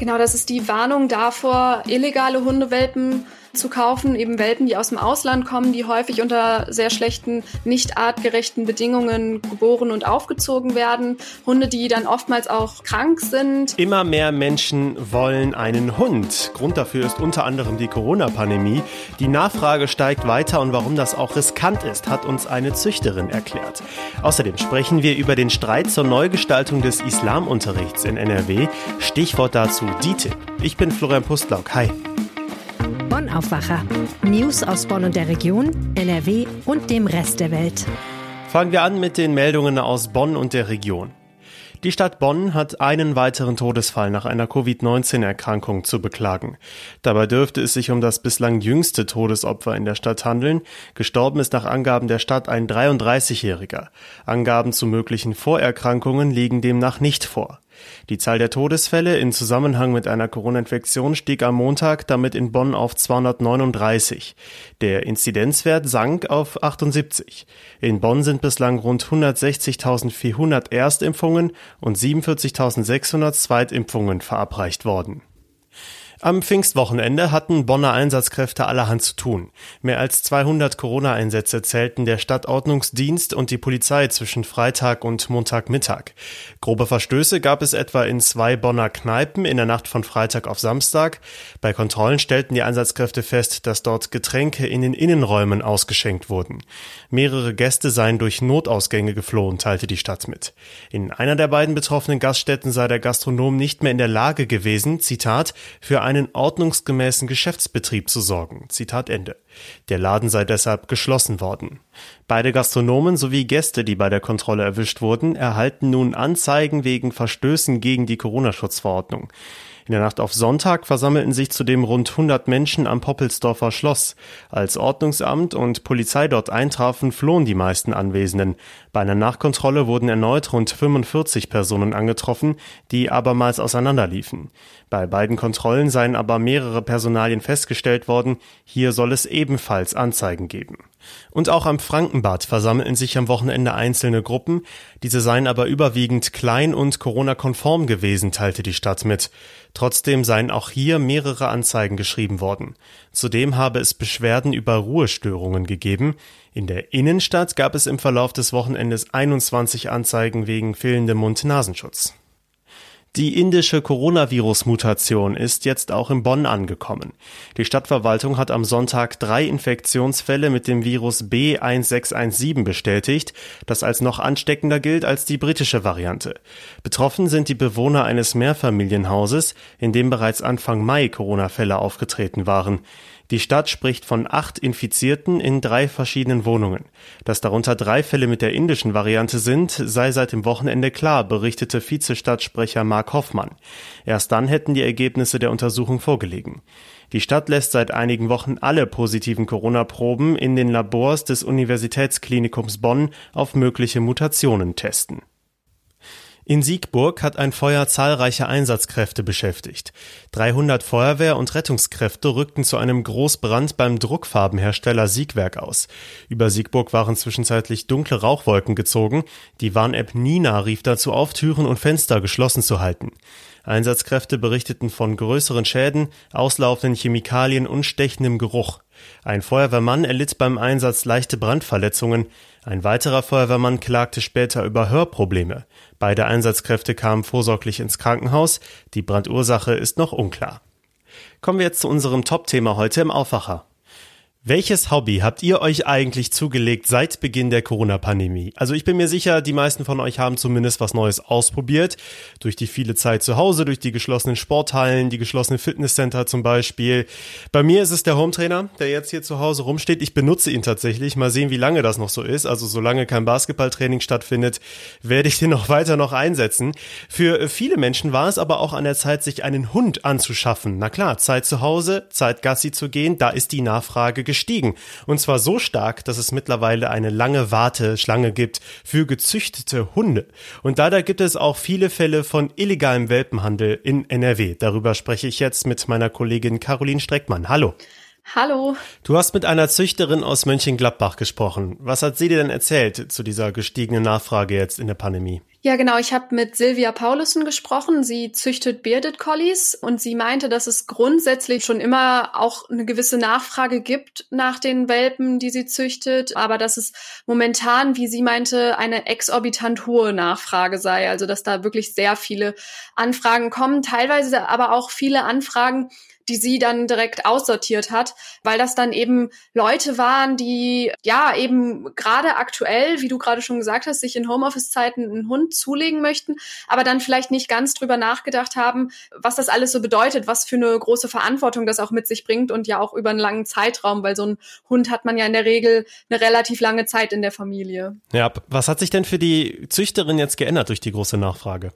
Genau, das ist die Warnung davor, illegale Hundewelpen zu kaufen, eben Welpen, die aus dem Ausland kommen, die häufig unter sehr schlechten, nicht artgerechten Bedingungen geboren und aufgezogen werden. Hunde, die dann oftmals auch krank sind. Immer mehr Menschen wollen einen Hund. Grund dafür ist unter anderem die Corona-Pandemie. Die Nachfrage steigt weiter und warum das auch riskant ist, hat uns eine Züchterin erklärt. Außerdem sprechen wir über den Streit zur Neugestaltung des Islamunterrichts in NRW. Stichwort dazu DITIB. Ich bin Florian Pustlauk. Hi. Bonn Aufwacher. News aus Bonn und der Region, NRW und dem Rest der Welt. Fangen wir an mit den Meldungen aus Bonn und der Region. Die Stadt Bonn hat einen weiteren Todesfall nach einer Covid-19-Erkrankung zu beklagen. Dabei dürfte es sich um das bislang jüngste Todesopfer in der Stadt handeln. Gestorben ist nach Angaben der Stadt ein 33-Jähriger. Angaben zu möglichen Vorerkrankungen liegen demnach nicht vor. Die Zahl der Todesfälle in Zusammenhang mit einer Corona-Infektion stieg am Montag damit in Bonn auf 239. Der Inzidenzwert sank auf 78. In Bonn sind bislang rund 160.400 Erstimpfungen und 47.600 Zweitimpfungen verabreicht worden. Am Pfingstwochenende hatten Bonner Einsatzkräfte allerhand zu tun. Mehr als 200 Corona-Einsätze zählten der Stadtordnungsdienst und die Polizei zwischen Freitag und Montagmittag. Grobe Verstöße gab es etwa in zwei Bonner Kneipen in der Nacht von Freitag auf Samstag. Bei Kontrollen stellten die Einsatzkräfte fest, dass dort Getränke in den Innenräumen ausgeschenkt wurden. Mehrere Gäste seien durch Notausgänge geflohen, teilte die Stadt mit. In einer der beiden betroffenen Gaststätten sei der Gastronom nicht mehr in der Lage gewesen, Zitat, für einen ordnungsgemäßen Geschäftsbetrieb zu sorgen. Zitat Ende. Der Laden sei deshalb geschlossen worden. Beide Gastronomen sowie Gäste, die bei der Kontrolle erwischt wurden, erhalten nun Anzeigen wegen Verstößen gegen die Corona-Schutzverordnung. In der Nacht auf Sonntag versammelten sich zudem rund 100 Menschen am Poppelsdorfer Schloss. Als Ordnungsamt und Polizei dort eintrafen, flohen die meisten Anwesenden. Bei einer Nachkontrolle wurden erneut rund 45 Personen angetroffen, die abermals auseinanderliefen. Bei beiden Kontrollen seien aber mehrere Personalien festgestellt worden. Hier soll es ebenfalls Anzeigen geben. Und auch am Frankenbad versammelten sich am Wochenende einzelne Gruppen. Diese seien aber überwiegend klein und Corona-konform gewesen, teilte die Stadt mit. Trotzdem seien auch hier mehrere Anzeigen geschrieben worden. Zudem habe es Beschwerden über Ruhestörungen gegeben. In der Innenstadt gab es im Verlauf des Wochenendes 21 Anzeigen wegen fehlendem Mund-Nasenschutz. Die indische Coronavirus-Mutation ist jetzt auch in Bonn angekommen. Die Stadtverwaltung hat am Sonntag drei Infektionsfälle mit dem Virus B1617 bestätigt, das als noch ansteckender gilt als die britische Variante. Betroffen sind die Bewohner eines Mehrfamilienhauses, in dem bereits Anfang Mai Corona-Fälle aufgetreten waren. Die Stadt spricht von acht Infizierten in drei verschiedenen Wohnungen. Dass darunter drei Fälle mit der indischen Variante sind, sei seit dem Wochenende klar, berichtete Vizestadtsprecher Mark Hoffmann. Erst dann hätten die Ergebnisse der Untersuchung vorgelegen. Die Stadt lässt seit einigen Wochen alle positiven Corona-Proben in den Labors des Universitätsklinikums Bonn auf mögliche Mutationen testen. In Siegburg hat ein Feuer zahlreiche Einsatzkräfte beschäftigt. 300 Feuerwehr- und Rettungskräfte rückten zu einem Großbrand beim Druckfarbenhersteller Siegwerk aus. Über Siegburg waren zwischenzeitlich dunkle Rauchwolken gezogen. Die Warn-App Nina rief dazu auf, Türen und Fenster geschlossen zu halten. Einsatzkräfte berichteten von größeren Schäden, auslaufenden Chemikalien und stechendem Geruch. Ein Feuerwehrmann erlitt beim Einsatz leichte Brandverletzungen. Ein weiterer Feuerwehrmann klagte später über Hörprobleme. Beide Einsatzkräfte kamen vorsorglich ins Krankenhaus. Die Brandursache ist noch unklar. Kommen wir jetzt zu unserem Top-Thema heute im Aufwacher. Welches Hobby habt ihr euch eigentlich zugelegt seit Beginn der Corona-Pandemie? Also ich bin mir sicher, die meisten von euch haben zumindest was Neues ausprobiert. Durch die viele Zeit zu Hause, durch die geschlossenen Sporthallen, die geschlossenen Fitnesscenter zum Beispiel. Bei mir ist es der Hometrainer, der jetzt hier zu Hause rumsteht. Ich benutze ihn tatsächlich. Mal sehen, wie lange das noch so ist. Also solange kein Basketballtraining stattfindet, werde ich den noch weiter noch einsetzen. Für viele Menschen war es aber auch an der Zeit, sich einen Hund anzuschaffen. Na klar, Zeit zu Hause, Zeit Gassi zu gehen, da ist die Nachfrage gestiegen. Und zwar so stark, dass es mittlerweile eine lange Warteschlange gibt für gezüchtete Hunde. Und leider gibt es auch viele Fälle von illegalem Welpenhandel in NRW. Darüber spreche ich jetzt mit meiner Kollegin Caroline Streckmann. Hallo. Hallo. Du hast mit einer Züchterin aus Mönchengladbach gesprochen. Was hat sie dir denn erzählt zu dieser gestiegenen Nachfrage jetzt in der Pandemie? Ja, genau. Ich habe mit Silvia Paulussen gesprochen. Sie züchtet Bearded Collies und sie meinte, dass es grundsätzlich schon immer auch eine gewisse Nachfrage gibt nach den Welpen, die sie züchtet, aber dass es momentan, wie sie meinte, eine exorbitant hohe Nachfrage sei. Also dass da wirklich sehr viele Anfragen kommen, teilweise aber auch viele Anfragen, die sie dann direkt aussortiert hat, weil das dann eben Leute waren, die ja eben gerade aktuell, wie du gerade schon gesagt hast, sich in Homeoffice-Zeiten einen Hund zulegen möchten, aber dann vielleicht nicht ganz drüber nachgedacht haben, was das alles so bedeutet, was für eine große Verantwortung das auch mit sich bringt und ja auch über einen langen Zeitraum, weil so ein Hund hat man ja in der Regel eine relativ lange Zeit in der Familie. Ja, was hat sich denn für die Züchterin jetzt geändert durch die große Nachfrage?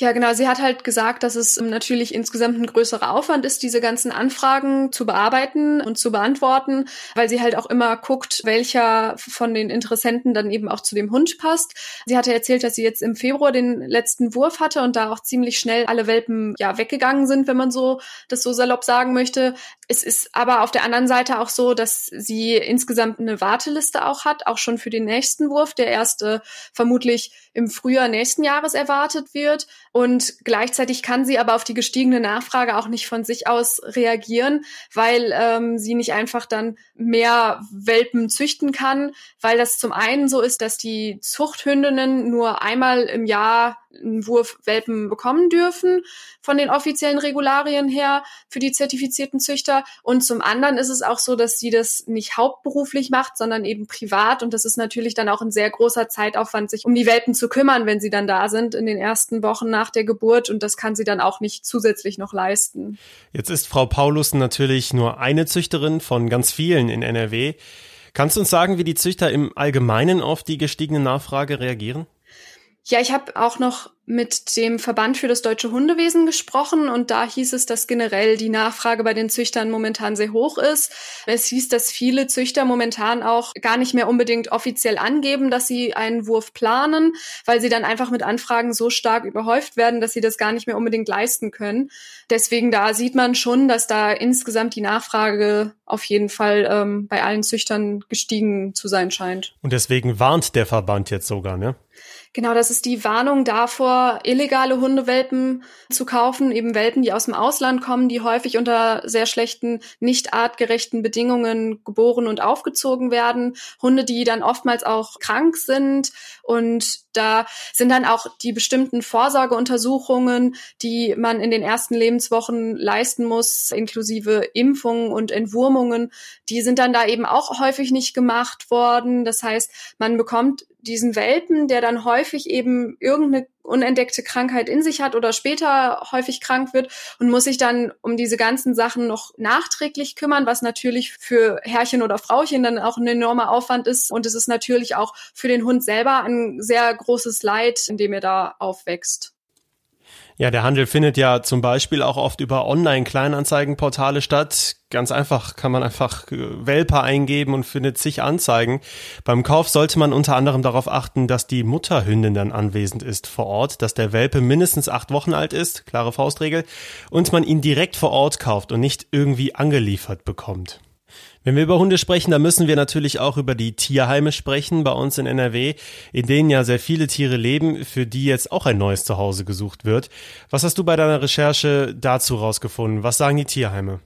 Ja, genau. Sie hat halt gesagt, dass es natürlich insgesamt ein größerer Aufwand ist, diese ganzen Anfragen zu bearbeiten und zu beantworten, weil sie halt auch immer guckt, welcher von den Interessenten dann eben auch zu dem Hund passt. Sie hatte erzählt, dass sie jetzt im Februar den letzten Wurf hatte und da auch ziemlich schnell alle Welpen ja weggegangen sind, wenn man so das so salopp sagen möchte. Es ist aber auf der anderen Seite auch so, dass sie insgesamt eine Warteliste auch hat, auch schon für den nächsten Wurf, der erste vermutlich im Frühjahr nächsten Jahres erwartet wird. Und gleichzeitig kann sie aber auf die gestiegene Nachfrage auch nicht von sich aus reagieren, weil ähm, sie nicht einfach dann mehr Welpen züchten kann, weil das zum einen so ist, dass die Zuchthündinnen nur einmal im Jahr einen Wurf Welpen bekommen dürfen von den offiziellen Regularien her für die zertifizierten Züchter. Und zum anderen ist es auch so, dass sie das nicht hauptberuflich macht, sondern eben privat. Und das ist natürlich dann auch ein sehr großer Zeitaufwand, sich um die Welpen zu kümmern, wenn sie dann da sind in den ersten Wochen nach der Geburt. Und das kann sie dann auch nicht zusätzlich noch leisten. Jetzt ist Frau Paulus natürlich nur eine Züchterin von ganz vielen in NRW. Kannst du uns sagen, wie die Züchter im Allgemeinen auf die gestiegene Nachfrage reagieren? Ja, ich habe auch noch mit dem Verband für das deutsche Hundewesen gesprochen und da hieß es, dass generell die Nachfrage bei den Züchtern momentan sehr hoch ist. Es hieß, dass viele Züchter momentan auch gar nicht mehr unbedingt offiziell angeben, dass sie einen Wurf planen, weil sie dann einfach mit Anfragen so stark überhäuft werden, dass sie das gar nicht mehr unbedingt leisten können. Deswegen da sieht man schon, dass da insgesamt die Nachfrage auf jeden Fall ähm, bei allen Züchtern gestiegen zu sein scheint. Und deswegen warnt der Verband jetzt sogar, ne? Genau, das ist die Warnung davor, illegale Hundewelpen zu kaufen, eben Welpen, die aus dem Ausland kommen, die häufig unter sehr schlechten, nicht artgerechten Bedingungen geboren und aufgezogen werden. Hunde, die dann oftmals auch krank sind und da sind dann auch die bestimmten Vorsorgeuntersuchungen, die man in den ersten Lebenswochen leisten muss, inklusive Impfungen und Entwurmungen. Die sind dann da eben auch häufig nicht gemacht worden. Das heißt, man bekommt diesen Welpen, der dann häufig eben irgendeine unentdeckte Krankheit in sich hat oder später häufig krank wird und muss sich dann um diese ganzen Sachen noch nachträglich kümmern, was natürlich für Herrchen oder Frauchen dann auch ein enormer Aufwand ist. Und es ist natürlich auch für den Hund selber ein sehr großes Leid, in dem er da aufwächst. Ja, der Handel findet ja zum Beispiel auch oft über Online-Kleinanzeigenportale statt. Ganz einfach kann man einfach äh, Welpe eingeben und findet zig Anzeigen. Beim Kauf sollte man unter anderem darauf achten, dass die Mutterhündin dann anwesend ist vor Ort, dass der Welpe mindestens acht Wochen alt ist, klare Faustregel, und man ihn direkt vor Ort kauft und nicht irgendwie angeliefert bekommt. Wenn wir über Hunde sprechen, dann müssen wir natürlich auch über die Tierheime sprechen bei uns in NRW, in denen ja sehr viele Tiere leben, für die jetzt auch ein neues Zuhause gesucht wird. Was hast du bei deiner Recherche dazu rausgefunden? Was sagen die Tierheime?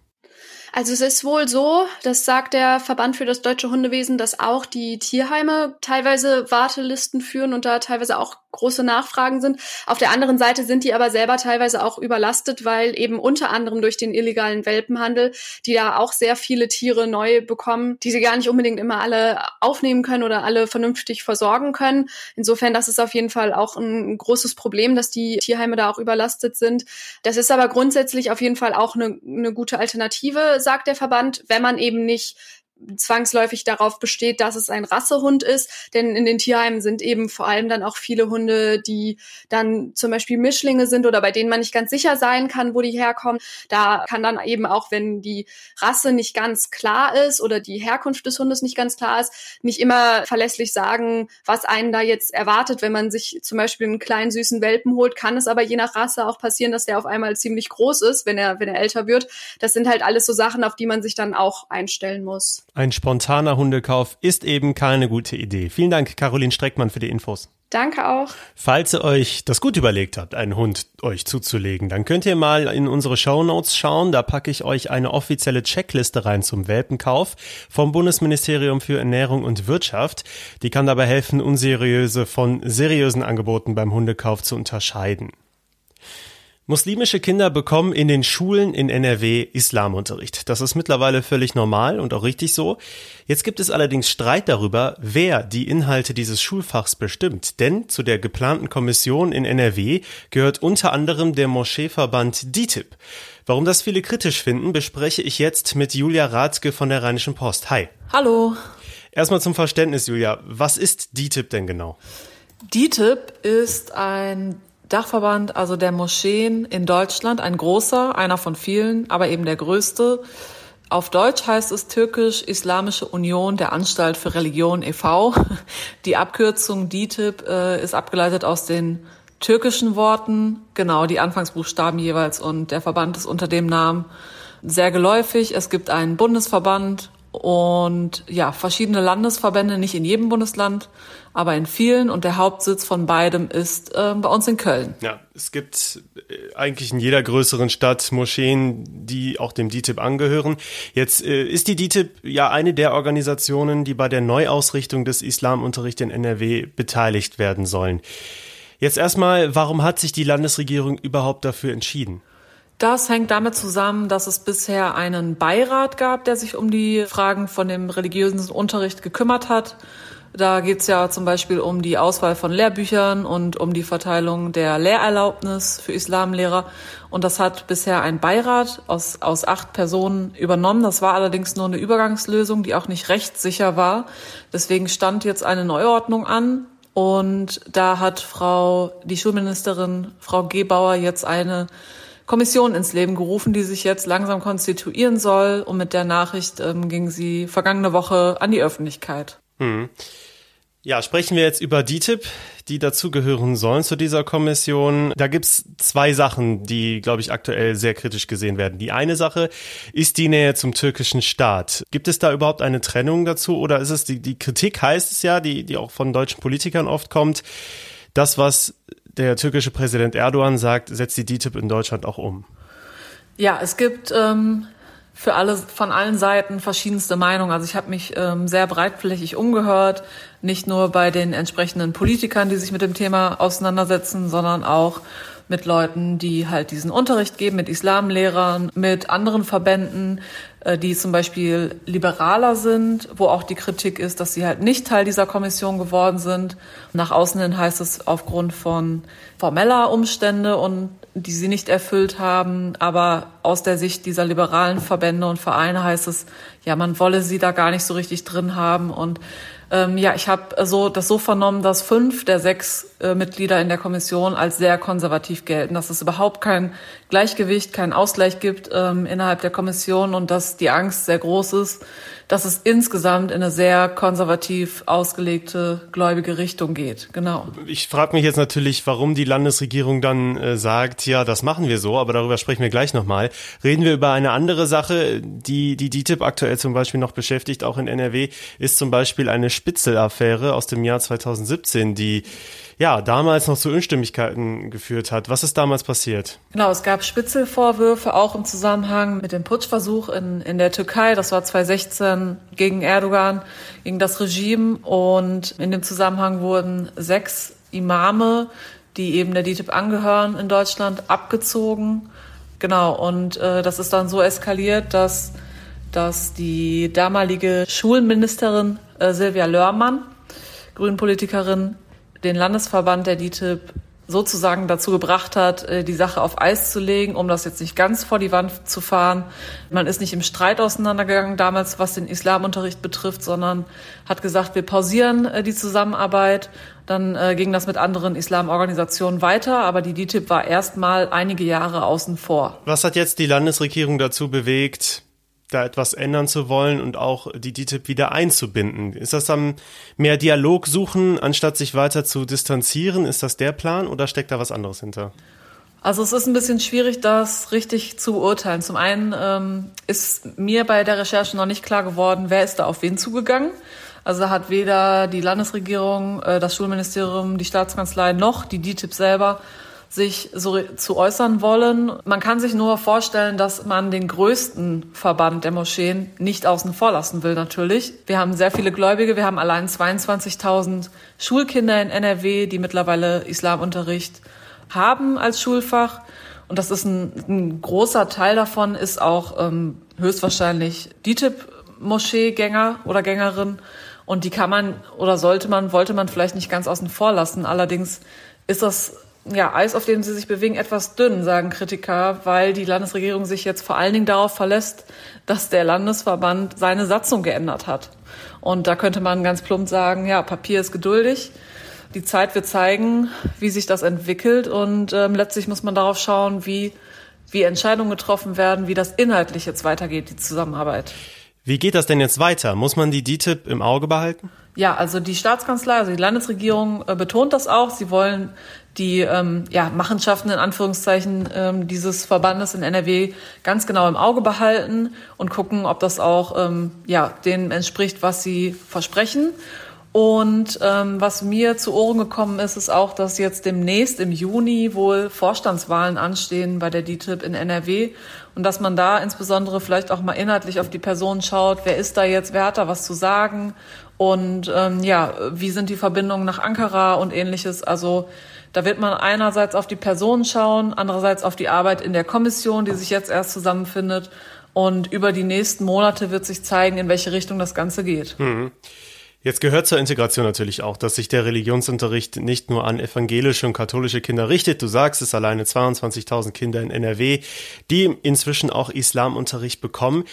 Also es ist wohl so, das sagt der Verband für das deutsche Hundewesen, dass auch die Tierheime teilweise Wartelisten führen und da teilweise auch große Nachfragen sind. Auf der anderen Seite sind die aber selber teilweise auch überlastet, weil eben unter anderem durch den illegalen Welpenhandel, die da auch sehr viele Tiere neu bekommen, die sie gar nicht unbedingt immer alle aufnehmen können oder alle vernünftig versorgen können. Insofern, das ist auf jeden Fall auch ein großes Problem, dass die Tierheime da auch überlastet sind. Das ist aber grundsätzlich auf jeden Fall auch eine, eine gute Alternative, sagt der Verband, wenn man eben nicht zwangsläufig darauf besteht, dass es ein Rassehund ist. Denn in den Tierheimen sind eben vor allem dann auch viele Hunde, die dann zum Beispiel Mischlinge sind oder bei denen man nicht ganz sicher sein kann, wo die herkommen. Da kann dann eben auch, wenn die Rasse nicht ganz klar ist oder die Herkunft des Hundes nicht ganz klar ist, nicht immer verlässlich sagen, was einen da jetzt erwartet. Wenn man sich zum Beispiel einen kleinen süßen Welpen holt, kann es aber je nach Rasse auch passieren, dass der auf einmal ziemlich groß ist, wenn er, wenn er älter wird. Das sind halt alles so Sachen, auf die man sich dann auch einstellen muss. Ein spontaner Hundekauf ist eben keine gute Idee. Vielen Dank, Caroline Streckmann, für die Infos. Danke auch. Falls ihr euch das gut überlegt habt, einen Hund euch zuzulegen, dann könnt ihr mal in unsere Show Notes schauen. Da packe ich euch eine offizielle Checkliste rein zum Welpenkauf vom Bundesministerium für Ernährung und Wirtschaft. Die kann dabei helfen, unseriöse von seriösen Angeboten beim Hundekauf zu unterscheiden. Muslimische Kinder bekommen in den Schulen in NRW Islamunterricht. Das ist mittlerweile völlig normal und auch richtig so. Jetzt gibt es allerdings Streit darüber, wer die Inhalte dieses Schulfachs bestimmt. Denn zu der geplanten Kommission in NRW gehört unter anderem der Moscheeverband DITIB. Warum das viele kritisch finden, bespreche ich jetzt mit Julia Rathke von der Rheinischen Post. Hi. Hallo. Erstmal zum Verständnis, Julia. Was ist DITIB denn genau? DITIB ist ein Dachverband, also der Moscheen in Deutschland, ein großer, einer von vielen, aber eben der größte. Auf Deutsch heißt es türkisch Islamische Union der Anstalt für Religion e.V. Die Abkürzung DITIB äh, ist abgeleitet aus den türkischen Worten, genau die Anfangsbuchstaben jeweils und der Verband ist unter dem Namen sehr geläufig. Es gibt einen Bundesverband und ja, verschiedene Landesverbände, nicht in jedem Bundesland, aber in vielen. Und der Hauptsitz von beidem ist äh, bei uns in Köln. Ja, es gibt äh, eigentlich in jeder größeren Stadt Moscheen, die auch dem DITIB angehören. Jetzt äh, ist die DITIB ja eine der Organisationen, die bei der Neuausrichtung des Islamunterrichts in NRW beteiligt werden sollen. Jetzt erstmal, warum hat sich die Landesregierung überhaupt dafür entschieden? Das hängt damit zusammen, dass es bisher einen Beirat gab, der sich um die Fragen von dem religiösen Unterricht gekümmert hat. Da geht es ja zum Beispiel um die Auswahl von Lehrbüchern und um die Verteilung der Lehrerlaubnis für Islamlehrer. Und das hat bisher ein Beirat aus, aus acht Personen übernommen. Das war allerdings nur eine Übergangslösung, die auch nicht rechtssicher war. Deswegen stand jetzt eine Neuordnung an. Und da hat Frau, die Schulministerin, Frau Gebauer, jetzt eine Kommission ins Leben gerufen, die sich jetzt langsam konstituieren soll. Und mit der Nachricht ähm, ging sie vergangene Woche an die Öffentlichkeit. Hm. Ja, sprechen wir jetzt über DITIB, die dazugehören sollen zu dieser Kommission. Da gibt's zwei Sachen, die, glaube ich, aktuell sehr kritisch gesehen werden. Die eine Sache ist die Nähe zum türkischen Staat. Gibt es da überhaupt eine Trennung dazu oder ist es die, die Kritik heißt es ja, die, die auch von deutschen Politikern oft kommt, das, was der türkische Präsident Erdogan sagt, setzt die DITIB in Deutschland auch um. Ja, es gibt ähm, für alle von allen Seiten verschiedenste Meinungen. Also ich habe mich ähm, sehr breitflächig umgehört, nicht nur bei den entsprechenden Politikern, die sich mit dem Thema auseinandersetzen, sondern auch mit Leuten, die halt diesen Unterricht geben, mit Islamlehrern, mit anderen Verbänden, äh, die zum Beispiel liberaler sind, wo auch die Kritik ist, dass sie halt nicht Teil dieser Kommission geworden sind. Nach außen hin heißt es aufgrund von formeller Umstände und die sie nicht erfüllt haben. Aber aus der Sicht dieser liberalen Verbände und Vereine heißt es, ja, man wolle sie da gar nicht so richtig drin haben und ähm, ja, ich habe so das so vernommen, dass fünf der sechs äh, Mitglieder in der Kommission als sehr konservativ gelten, dass es überhaupt kein Gleichgewicht, keinen Ausgleich gibt ähm, innerhalb der Kommission und dass die Angst sehr groß ist, dass es insgesamt in eine sehr konservativ ausgelegte gläubige Richtung geht. Genau. Ich frage mich jetzt natürlich, warum die Landesregierung dann äh, sagt, ja, das machen wir so, aber darüber sprechen wir gleich nochmal. Reden wir über eine andere Sache, die die DITIB aktuell zum Beispiel noch beschäftigt, auch in NRW, ist zum Beispiel eine Spitzel-Affäre aus dem Jahr 2017, die ja, damals noch zu Unstimmigkeiten geführt hat. Was ist damals passiert? Genau, es gab Spitzelvorwürfe auch im Zusammenhang mit dem Putschversuch in, in der Türkei. Das war 2016 gegen Erdogan, gegen das Regime. Und in dem Zusammenhang wurden sechs Imame, die eben der DITIB angehören in Deutschland, abgezogen. Genau, und äh, das ist dann so eskaliert, dass, dass die damalige Schulministerin äh, Silvia Lörmann, Grünpolitikerin, den Landesverband der DITIB sozusagen dazu gebracht hat, äh, die Sache auf Eis zu legen, um das jetzt nicht ganz vor die Wand zu fahren. Man ist nicht im Streit auseinandergegangen damals, was den Islamunterricht betrifft, sondern hat gesagt, wir pausieren äh, die Zusammenarbeit. Dann äh, ging das mit anderen Islamorganisationen weiter, aber die DITIB war erstmal einige Jahre außen vor. Was hat jetzt die Landesregierung dazu bewegt, da etwas ändern zu wollen und auch die DTIP wieder einzubinden. Ist das dann mehr Dialog suchen, anstatt sich weiter zu distanzieren? Ist das der Plan oder steckt da was anderes hinter? Also es ist ein bisschen schwierig, das richtig zu beurteilen. Zum einen ähm, ist mir bei der Recherche noch nicht klar geworden, wer ist da auf wen zugegangen. Also hat weder die Landesregierung, äh, das Schulministerium, die Staatskanzlei noch die DITIB selber sich so zu äußern wollen. Man kann sich nur vorstellen, dass man den größten Verband der Moscheen nicht außen vor lassen will, natürlich. Wir haben sehr viele Gläubige. Wir haben allein 22.000 Schulkinder in NRW, die mittlerweile Islamunterricht haben als Schulfach. Und das ist ein, ein großer Teil davon, ist auch ähm, höchstwahrscheinlich DITIB-Moscheegänger oder Gängerin. Und die kann man oder sollte man, wollte man vielleicht nicht ganz außen vor lassen. Allerdings ist das ja, Eis, auf dem sie sich bewegen, etwas dünn, sagen Kritiker, weil die Landesregierung sich jetzt vor allen Dingen darauf verlässt, dass der Landesverband seine Satzung geändert hat. Und da könnte man ganz plump sagen, ja, Papier ist geduldig. Die Zeit wird zeigen, wie sich das entwickelt. Und ähm, letztlich muss man darauf schauen, wie, wie Entscheidungen getroffen werden, wie das inhaltlich jetzt weitergeht, die Zusammenarbeit. Wie geht das denn jetzt weiter? Muss man die DTIP im Auge behalten? Ja, also die Staatskanzlei, also die Landesregierung äh, betont das auch. Sie wollen die ähm, ja, Machenschaften in Anführungszeichen ähm, dieses Verbandes in NRW ganz genau im Auge behalten und gucken, ob das auch ähm, ja, dem entspricht, was sie versprechen. Und ähm, was mir zu Ohren gekommen ist, ist auch, dass jetzt demnächst im Juni wohl Vorstandswahlen anstehen bei der DTIP in NRW und dass man da insbesondere vielleicht auch mal inhaltlich auf die Person schaut, wer ist da jetzt, wer hat da was zu sagen und ähm, ja, wie sind die Verbindungen nach Ankara und ähnliches. Also da wird man einerseits auf die Personen schauen, andererseits auf die Arbeit in der Kommission, die sich jetzt erst zusammenfindet. Und über die nächsten Monate wird sich zeigen, in welche Richtung das Ganze geht. Mhm. Jetzt gehört zur Integration natürlich auch, dass sich der Religionsunterricht nicht nur an evangelische und katholische Kinder richtet. Du sagst es alleine 22.000 Kinder in NRW, die inzwischen auch Islamunterricht bekommen.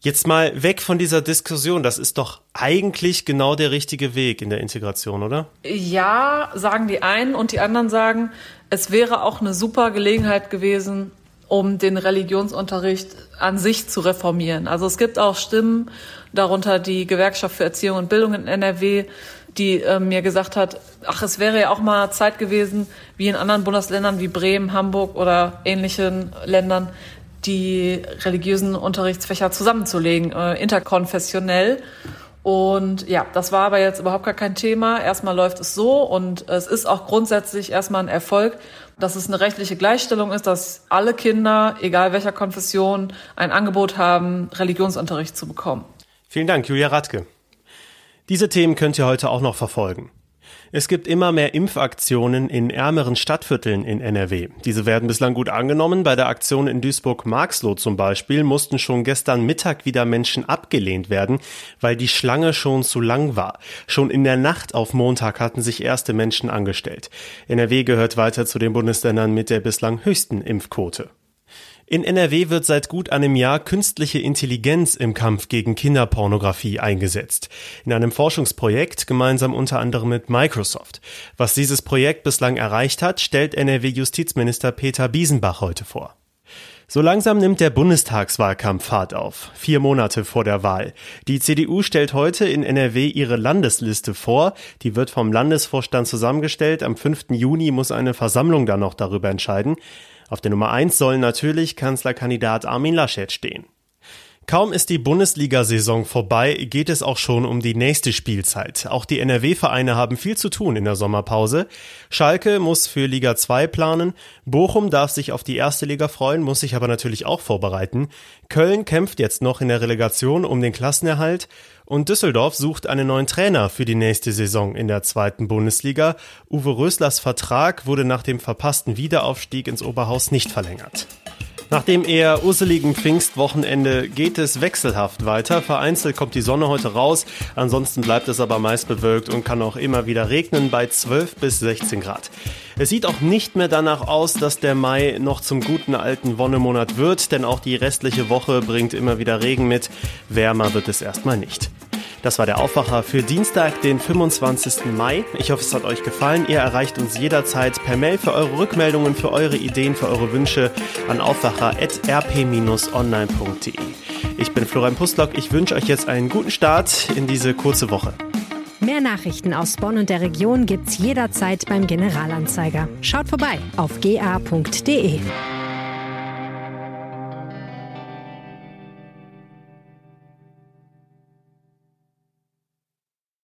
Jetzt mal weg von dieser Diskussion. Das ist doch eigentlich genau der richtige Weg in der Integration, oder? Ja, sagen die einen und die anderen sagen, es wäre auch eine super Gelegenheit gewesen, um den Religionsunterricht an sich zu reformieren. Also es gibt auch Stimmen, darunter die Gewerkschaft für Erziehung und Bildung in NRW, die äh, mir gesagt hat, ach, es wäre ja auch mal Zeit gewesen, wie in anderen Bundesländern wie Bremen, Hamburg oder ähnlichen Ländern, die religiösen Unterrichtsfächer zusammenzulegen, äh, interkonfessionell. Und ja, das war aber jetzt überhaupt gar kein Thema. Erstmal läuft es so und es ist auch grundsätzlich erstmal ein Erfolg, dass es eine rechtliche Gleichstellung ist, dass alle Kinder, egal welcher Konfession, ein Angebot haben, Religionsunterricht zu bekommen. Vielen Dank, Julia Radke. Diese Themen könnt ihr heute auch noch verfolgen. Es gibt immer mehr Impfaktionen in ärmeren Stadtvierteln in NRW. Diese werden bislang gut angenommen. Bei der Aktion in Duisburg-Marxloh zum Beispiel mussten schon gestern Mittag wieder Menschen abgelehnt werden, weil die Schlange schon zu lang war. Schon in der Nacht auf Montag hatten sich erste Menschen angestellt. NRW gehört weiter zu den Bundesländern mit der bislang höchsten Impfquote. In NRW wird seit gut einem Jahr künstliche Intelligenz im Kampf gegen Kinderpornografie eingesetzt. In einem Forschungsprojekt gemeinsam unter anderem mit Microsoft. Was dieses Projekt bislang erreicht hat, stellt NRW-Justizminister Peter Biesenbach heute vor. So langsam nimmt der Bundestagswahlkampf Fahrt auf. Vier Monate vor der Wahl. Die CDU stellt heute in NRW ihre Landesliste vor. Die wird vom Landesvorstand zusammengestellt. Am 5. Juni muss eine Versammlung dann noch darüber entscheiden. Auf der Nummer 1 soll natürlich Kanzlerkandidat Armin Laschet stehen. Kaum ist die Bundesliga-Saison vorbei, geht es auch schon um die nächste Spielzeit. Auch die NRW-Vereine haben viel zu tun in der Sommerpause. Schalke muss für Liga 2 planen, Bochum darf sich auf die erste Liga freuen, muss sich aber natürlich auch vorbereiten. Köln kämpft jetzt noch in der Relegation um den Klassenerhalt und Düsseldorf sucht einen neuen Trainer für die nächste Saison in der zweiten Bundesliga. Uwe Röslers Vertrag wurde nach dem verpassten Wiederaufstieg ins Oberhaus nicht verlängert. Nach dem eher usseligen Pfingstwochenende geht es wechselhaft weiter. Vereinzelt kommt die Sonne heute raus, ansonsten bleibt es aber meist bewölkt und kann auch immer wieder regnen bei 12 bis 16 Grad. Es sieht auch nicht mehr danach aus, dass der Mai noch zum guten alten Wonnemonat wird, denn auch die restliche Woche bringt immer wieder Regen mit. Wärmer wird es erstmal nicht. Das war der Aufwacher für Dienstag, den 25. Mai. Ich hoffe, es hat euch gefallen. Ihr erreicht uns jederzeit per Mail für eure Rückmeldungen, für eure Ideen, für eure Wünsche an aufwacher.rp-online.de. Ich bin Florian Pustlock. Ich wünsche euch jetzt einen guten Start in diese kurze Woche. Mehr Nachrichten aus Bonn und der Region gibt's jederzeit beim Generalanzeiger. Schaut vorbei auf ga.de.